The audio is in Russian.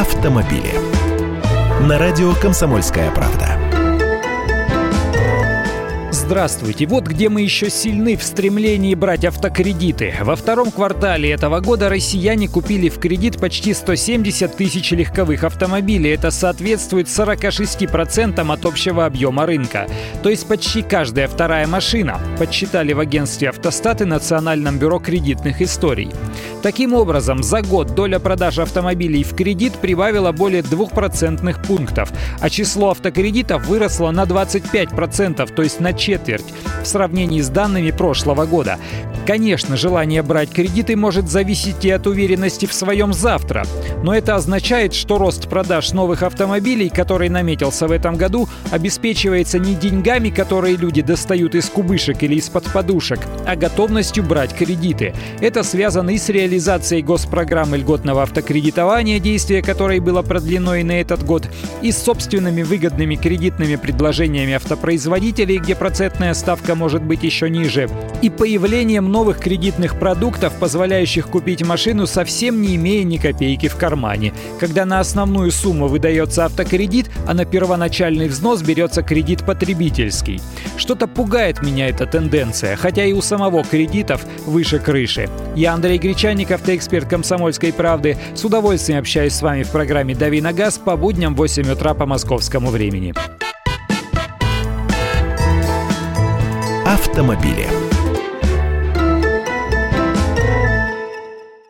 автомобили. На радио «Комсомольская правда». Здравствуйте. Вот где мы еще сильны в стремлении брать автокредиты. Во втором квартале этого года россияне купили в кредит почти 170 тысяч легковых автомобилей. Это соответствует 46% от общего объема рынка. То есть почти каждая вторая машина, подсчитали в агентстве «Автостат» и Национальном бюро кредитных историй. Таким образом, за год доля продаж автомобилей в кредит прибавила более 2% пунктов, а число автокредитов выросло на 25%, то есть на четверть в сравнении с данными прошлого года. Конечно, желание брать кредиты может зависеть и от уверенности в своем завтра, но это означает, что рост продаж новых автомобилей, который наметился в этом году, обеспечивается не деньгами, которые люди достают из кубышек или из-под подушек, а готовностью брать кредиты. Это связано и с реализацией госпрограммы льготного автокредитования, действие которой было продлено и на этот год, и с собственными выгодными кредитными предложениями автопроизводителей, где процентная ставка может быть еще ниже, и появлением новых кредитных продуктов, позволяющих купить машину, совсем не имея ни копейки в кармане. Когда на основную сумму выдается автокредит, а на первоначальный взнос берется кредит потребительский. Что-то пугает меня эта тенденция, хотя и у самого кредитов выше крыши. Я Андрей Гречанников, ты эксперт «Комсомольской правды». С удовольствием общаюсь с вами в программе «Дави на газ» по будням в 8 утра по московскому времени. Автомобили.